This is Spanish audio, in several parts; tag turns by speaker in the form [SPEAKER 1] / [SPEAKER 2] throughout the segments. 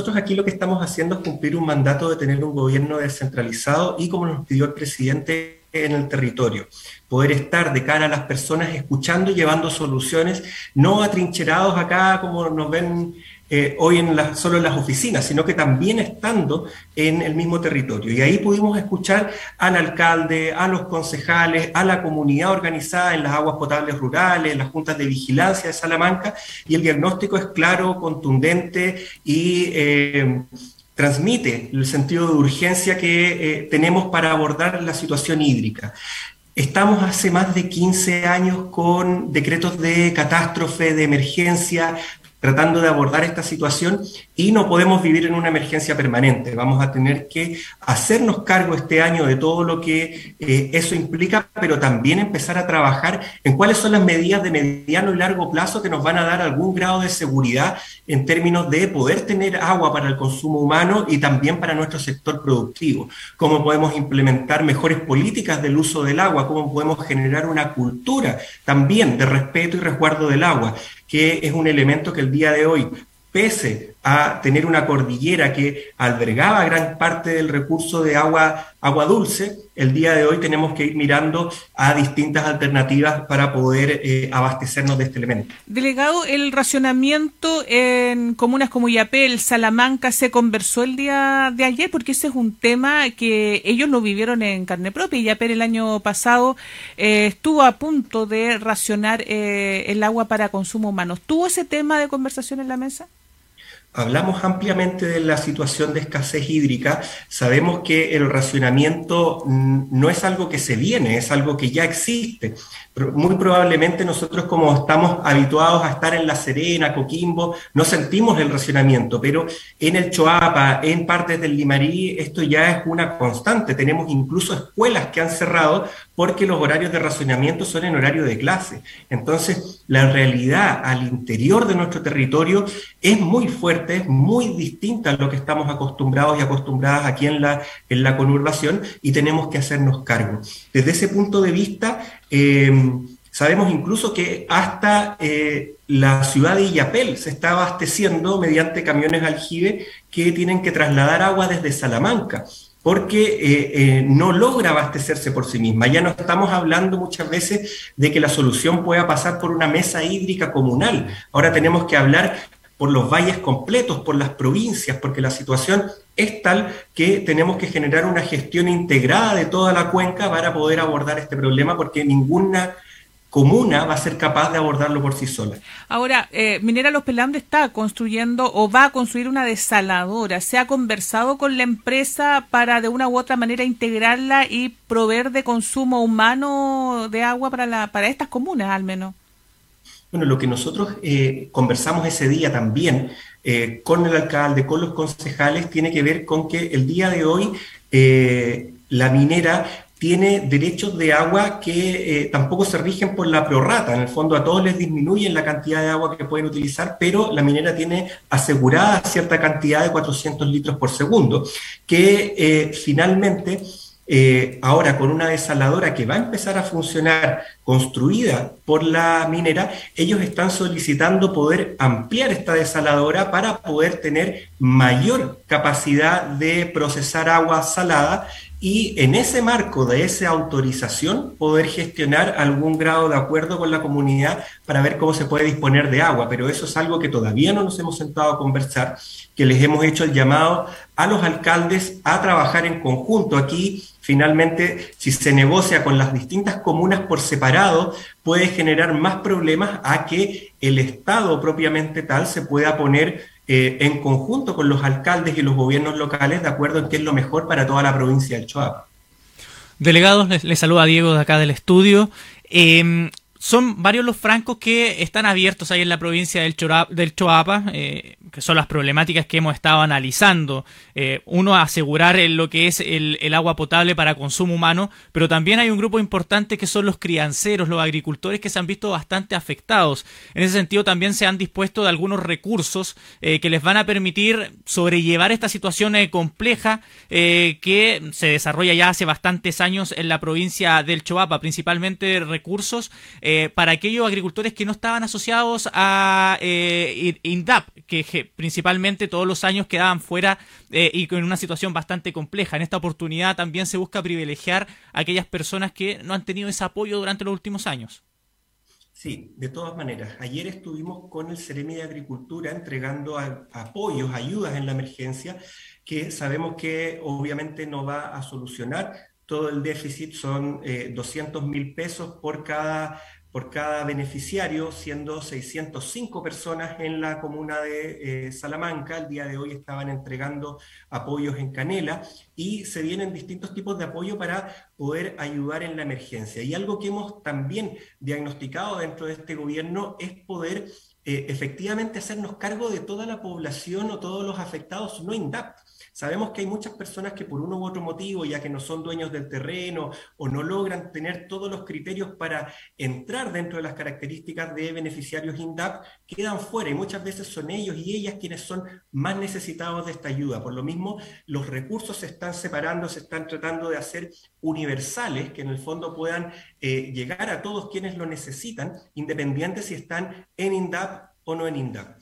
[SPEAKER 1] nosotros aquí lo que estamos haciendo es cumplir un mandato de tener un gobierno descentralizado y como nos pidió el presidente en el territorio, poder estar de cara a las personas escuchando y llevando soluciones, no atrincherados acá como nos ven eh, hoy en la, solo en las oficinas, sino que también estando en el mismo territorio. Y ahí pudimos escuchar al alcalde, a los concejales, a la comunidad organizada en las aguas potables rurales, en las juntas de vigilancia de Salamanca, y el diagnóstico es claro, contundente y... Eh, transmite el sentido de urgencia que eh, tenemos para abordar la situación hídrica. Estamos hace más de 15 años con decretos de catástrofe, de emergencia, tratando de abordar esta situación y no podemos vivir en una emergencia permanente. Vamos a tener que hacernos cargo este año de todo lo que eh, eso implica, pero también empezar a trabajar en cuáles son las medidas de mediano y largo plazo que nos van a dar algún grado de seguridad en términos de poder tener agua para el consumo humano y también para nuestro sector productivo. Cómo podemos implementar mejores políticas del uso del agua, cómo podemos generar una cultura también de respeto y resguardo del agua que es un elemento que el día de hoy, pese a tener una cordillera que albergaba gran parte del recurso de agua, agua dulce, el día de hoy tenemos que ir mirando a distintas alternativas para poder eh, abastecernos de este elemento.
[SPEAKER 2] Delegado, el racionamiento en comunas como Yapel, Salamanca, se conversó el día de ayer, porque ese es un tema que ellos lo vivieron en carne propia. Yapel el año pasado eh, estuvo a punto de racionar eh, el agua para consumo humano. ¿Tuvo ese tema de conversación en la mesa?
[SPEAKER 1] Hablamos ampliamente de la situación de escasez hídrica. Sabemos que el racionamiento no es algo que se viene, es algo que ya existe. Muy probablemente nosotros como estamos habituados a estar en La Serena, Coquimbo, no sentimos el racionamiento, pero en el Choapa, en partes del Limarí, esto ya es una constante. Tenemos incluso escuelas que han cerrado porque los horarios de racionamiento son en horario de clase. Entonces, la realidad al interior de nuestro territorio es muy fuerte, es muy distinta a lo que estamos acostumbrados y acostumbradas aquí en la, en la conurbación y tenemos que hacernos cargo. Desde ese punto de vista, eh, sabemos incluso que hasta eh, la ciudad de Illapel se está abasteciendo mediante camiones aljibe que tienen que trasladar agua desde Salamanca porque eh, eh, no logra abastecerse por sí misma. Ya no estamos hablando muchas veces de que la solución pueda pasar por una mesa hídrica comunal. Ahora tenemos que hablar por los valles completos, por las provincias, porque la situación es tal que tenemos que generar una gestión integrada de toda la cuenca para poder abordar este problema, porque ninguna comuna va a ser capaz de abordarlo por sí sola.
[SPEAKER 2] Ahora, eh, Minera Los Pelambres está construyendo o va a construir una desaladora. ¿Se ha conversado con la empresa para de una u otra manera integrarla y proveer de consumo humano de agua para, la, para estas comunas al menos?
[SPEAKER 1] Bueno, lo que nosotros eh, conversamos ese día también eh, con el alcalde, con los concejales, tiene que ver con que el día de hoy la minera tiene derechos de agua que eh, tampoco se rigen por la prorrata. En el fondo a todos les disminuyen la cantidad de agua que pueden utilizar, pero la minera tiene asegurada cierta cantidad de 400 litros por segundo, que eh, finalmente... Eh, ahora con una desaladora que va a empezar a funcionar construida por la minera, ellos están solicitando poder ampliar esta desaladora para poder tener mayor capacidad de procesar agua salada y en ese marco de esa autorización poder gestionar algún grado de acuerdo con la comunidad para ver cómo se puede disponer de agua. Pero eso es algo que todavía no nos hemos sentado a conversar, que les hemos hecho el llamado a los alcaldes a trabajar en conjunto. Aquí, finalmente, si se negocia con las distintas comunas por separado, puede generar más problemas a que el Estado propiamente tal se pueda poner eh, en conjunto con los alcaldes y los gobiernos locales de acuerdo en qué es lo mejor para toda la provincia del Choapa.
[SPEAKER 3] Delegados, les, saluda Diego de acá del estudio. Em, son varios los francos que están abiertos ahí en la provincia del, del Choapa, eh, que son las problemáticas que hemos estado analizando. Eh, uno, asegurar lo que es el, agua potable para consumo humano, pero también hay un grupo importante que son los crianceros, los agricultores que se han visto bastante afectados. En ese sentido, también se han dispuesto de algunos recursos eh, que les van a permitir sobrellevar esta situación compleja que se desarrolla ya hace bastantes años en la provincia del Choapa, principalmente recursos eh, para aquellos agricultores que no estaban asociados a eh, INDAP, que, principalmente todos los años quedaban fuera eh, y con una situación bastante compleja. En esta oportunidad también se busca privilegiar a aquellas personas que no han tenido ese apoyo durante los últimos años.
[SPEAKER 1] Sí, de todas maneras. Ayer estuvimos con el Ceremi de Agricultura entregando apoyos, ayudas en la emergencia, que sabemos que obviamente no va a solucionar todo el déficit, son 200 mil pesos por cada por cada beneficiario, siendo 605 personas en la comuna de eh, Salamanca. El día de hoy estaban entregando apoyos en Canela y se vienen distintos tipos de apoyo para poder ayudar en la emergencia. Y algo que hemos también diagnosticado dentro de este gobierno es poder eh, efectivamente hacernos cargo de toda la población o todos los afectados no INDAP. Sabemos que hay muchas personas que por uno u otro motivo, ya que no son dueños del terreno o no logran tener todos los criterios para entrar dentro de las características de beneficiarios INDAP, quedan fuera y muchas veces son ellos y ellas quienes son más necesitados de esta ayuda. Por lo mismo, los recursos se están separando, se están tratando de hacer universales, que en el fondo puedan eh, llegar a todos quienes lo necesitan, independiente si están en INDAP o no en INDAP.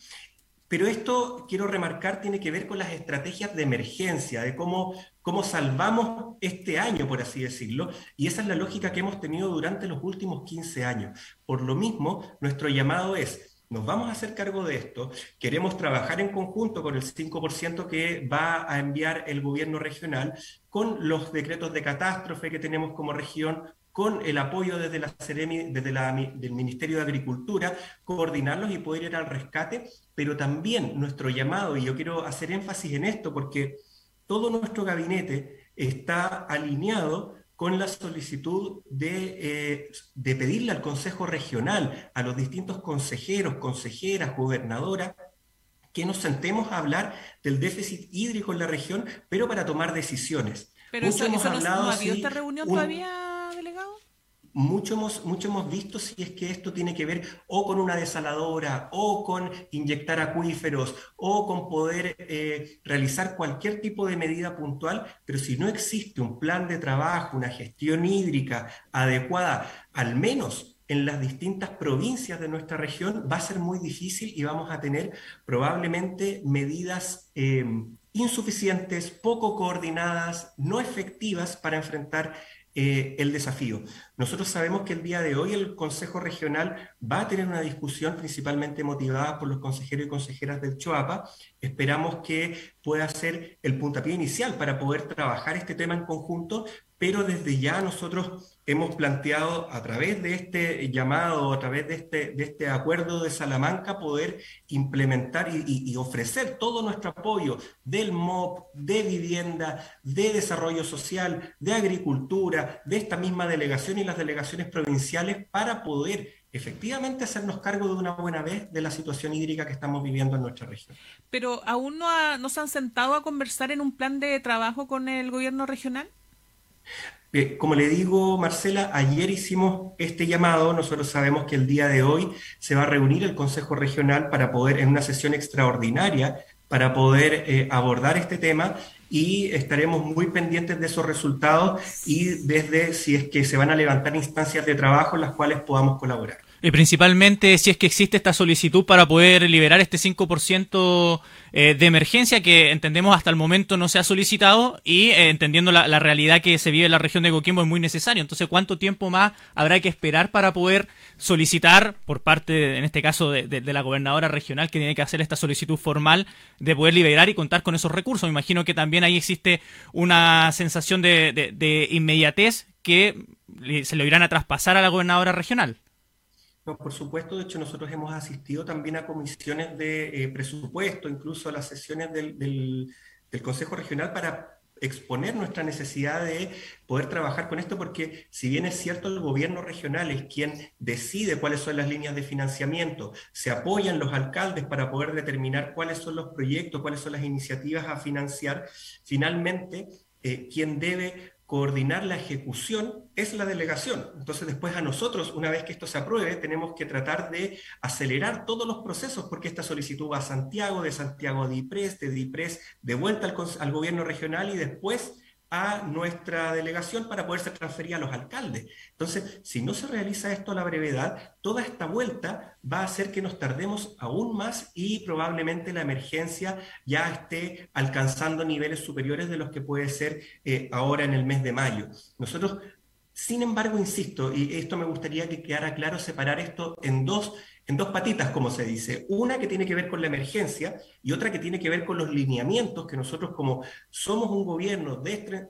[SPEAKER 1] Pero esto, quiero remarcar, tiene que ver con las estrategias de emergencia, de cómo, cómo salvamos este año, por así decirlo, y esa es la lógica que hemos tenido durante los últimos 15 años. Por lo mismo, nuestro llamado es, nos vamos a hacer cargo de esto, queremos trabajar en conjunto con el 5% que va a enviar el gobierno regional, con los decretos de catástrofe que tenemos como región, con el apoyo desde la Ceremi, desde la, del Ministerio de Agricultura, coordinarlos y poder ir al rescate, pero también nuestro llamado, y yo quiero hacer énfasis en esto porque todo nuestro gabinete está alineado con la solicitud de, eh, de pedirle al Consejo Regional, a los distintos consejeros, consejeras, gobernadoras, que nos sentemos a hablar del déficit hídrico en la región, pero para tomar decisiones.
[SPEAKER 2] Pero eso, hemos hablado, no, ha habido esta reunión todavía
[SPEAKER 1] mucho hemos, mucho hemos visto si es que esto tiene que ver o con una desaladora, o con inyectar acuíferos, o con poder eh, realizar cualquier tipo de medida puntual, pero si no existe un plan de trabajo, una gestión hídrica adecuada, al menos en las distintas provincias de nuestra región, va a ser muy difícil y vamos a tener probablemente medidas eh, insuficientes, poco coordinadas, no efectivas para enfrentar eh, el desafío. Nosotros sabemos que el día de hoy el Consejo Regional va a tener una discusión principalmente motivada por los consejeros y consejeras del Choapa. Esperamos que pueda ser el puntapié inicial para poder trabajar este tema en conjunto, pero desde ya nosotros hemos planteado a través de este llamado, a través de este, de este acuerdo de Salamanca, poder implementar y, ofrecer todo nuestro apoyo del MOP, de vivienda, de desarrollo social, de agricultura, de esta misma delegación y las delegaciones provinciales para poder efectivamente hacernos cargo de una buena vez de la situación hídrica que estamos viviendo en nuestra región.
[SPEAKER 2] Pero aún no, no se han sentado a conversar en un plan de trabajo con el gobierno regional.
[SPEAKER 1] Eh, como le digo, Marcela, ayer hicimos este llamado. Nosotros sabemos que el día de hoy se va a reunir el Consejo Regional para poder, en una sesión extraordinaria, para poder eh, abordar este tema y estaremos muy pendientes de esos resultados y desde si es que se van a levantar instancias de trabajo en las cuales podamos colaborar.
[SPEAKER 3] Y principalmente si es que existe esta solicitud para poder liberar este 5% eh, de emergencia que entendemos hasta el momento no se ha solicitado y eh, entendiendo la, realidad que se vive en la región de Coquimbo es muy necesario. Entonces, ¿cuánto tiempo más habrá que esperar para poder solicitar por parte, en este caso, de, la gobernadora regional que tiene que hacer esta solicitud formal de poder liberar y contar con esos recursos? Me imagino que también ahí existe una sensación de, de inmediatez que se lo irán a traspasar a la gobernadora regional
[SPEAKER 1] por supuesto, de hecho nosotros hemos asistido también a comisiones de eh, presupuesto, incluso a las sesiones del, Consejo Regional para exponer nuestra necesidad de poder trabajar con esto, porque si bien es cierto el gobierno regional es quien decide cuáles son las líneas de financiamiento, se apoyan los alcaldes para poder determinar cuáles son los proyectos, cuáles son las iniciativas a financiar, finalmente eh, quien debe coordinar la ejecución es la delegación. Entonces después a nosotros, una vez que esto se apruebe, tenemos que tratar de acelerar todos los procesos porque esta solicitud va a Santiago, de Santiago a DIPRES, de DIPRES de vuelta al, al gobierno regional y después a nuestra delegación para poder ser transferida a los alcaldes. Entonces, si no se realiza esto a la brevedad, toda esta vuelta va a hacer que nos tardemos aún más y probablemente la emergencia ya esté alcanzando niveles superiores de los que puede ser eh, ahora en el mes de mayo. Nosotros sin embargo, insisto, y esto me gustaría que quedara claro, separar esto en dos, en dos patitas, como se dice. Una que tiene que ver con la emergencia y otra que tiene que ver con los lineamientos que nosotros como somos un gobierno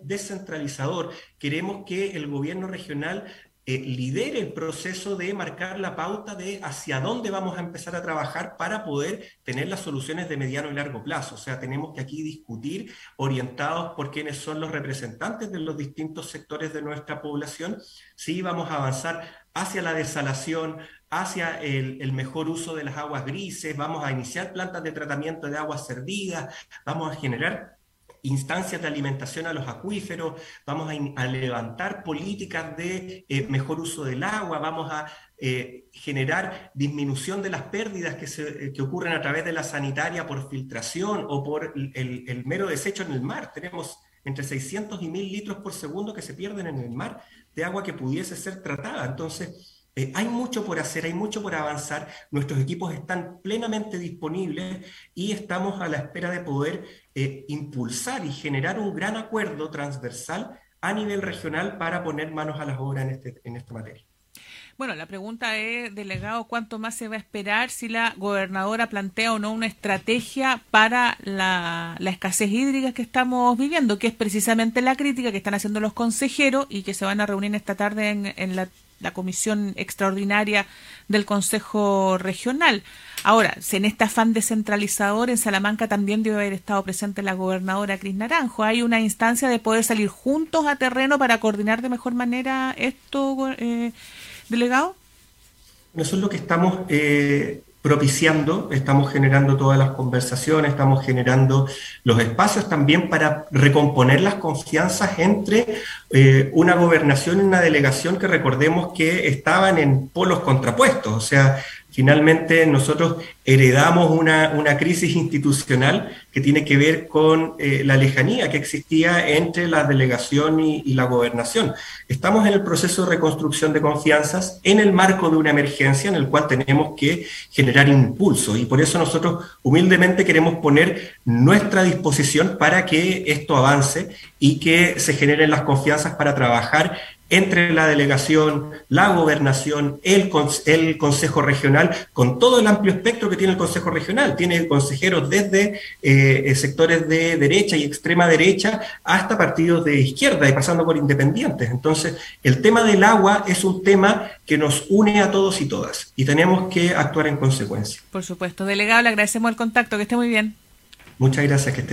[SPEAKER 1] descentralizador, queremos que el gobierno regional eh, lidere el proceso de marcar la pauta de hacia dónde vamos a empezar a trabajar para poder tener las soluciones de mediano y largo plazo. O sea, tenemos que aquí discutir orientados por quienes son los representantes de los distintos sectores de nuestra población, si vamos a avanzar hacia la desalación, hacia el, el, mejor uso de las aguas grises, vamos a iniciar plantas de tratamiento de aguas servidas, vamos a generar instancias de alimentación a los acuíferos, vamos a, levantar políticas de eh, mejor uso del agua, vamos a eh, generar disminución de las pérdidas que, se, eh, que, ocurren a través de la sanitaria por filtración o por el, el mero desecho en el mar. Tenemos entre 600 y 1000 litros por segundo que se pierden en el mar de agua que pudiese ser tratada. Entonces, eh, hay mucho por hacer, hay mucho por avanzar. Nuestros equipos están plenamente disponibles y estamos a la espera de poder eh, impulsar y generar un gran acuerdo transversal a nivel regional para poner manos a las obras en, este, en esta materia.
[SPEAKER 2] Bueno, la pregunta es, delegado, ¿cuánto más se va a esperar si la gobernadora plantea o no una estrategia para la, la, escasez hídrica que estamos viviendo, que es precisamente la crítica que están haciendo los consejeros y que se van a reunir esta tarde en, en la la comisión extraordinaria del Consejo Regional. Ahora, en este afán descentralizador, en Salamanca también debe haber estado presente la gobernadora Cris Naranjo. ¿Hay una instancia de poder salir juntos a terreno para coordinar de mejor manera esto, eh, delegado?
[SPEAKER 1] Es lo que estamos eh, propiciando, estamos generando todas las conversaciones, estamos generando los espacios también para recomponer las confianzas entre eh, una gobernación y una delegación que recordemos que estaban en polos contrapuestos, o sea, Finalmente, nosotros heredamos una, crisis institucional que tiene que ver con eh, la lejanía que existía entre la delegación y, la gobernación. Estamos en el proceso de reconstrucción de confianzas en el marco de una emergencia en el cual tenemos que generar impulso y por eso nosotros humildemente queremos poner nuestra disposición para que esto avance y que se generen las confianzas para trabajar entre la delegación, la gobernación, el, el, Consejo Regional, con todo el amplio espectro que tiene el Consejo Regional. Tiene consejeros desde eh, sectores de derecha y extrema derecha hasta partidos de izquierda y pasando por independientes. Entonces, el tema del agua es un tema que nos une a todos y todas y tenemos que actuar en consecuencia.
[SPEAKER 2] Por supuesto. Delegado, le agradecemos el contacto. Que esté muy bien.
[SPEAKER 1] Muchas gracias. Que esté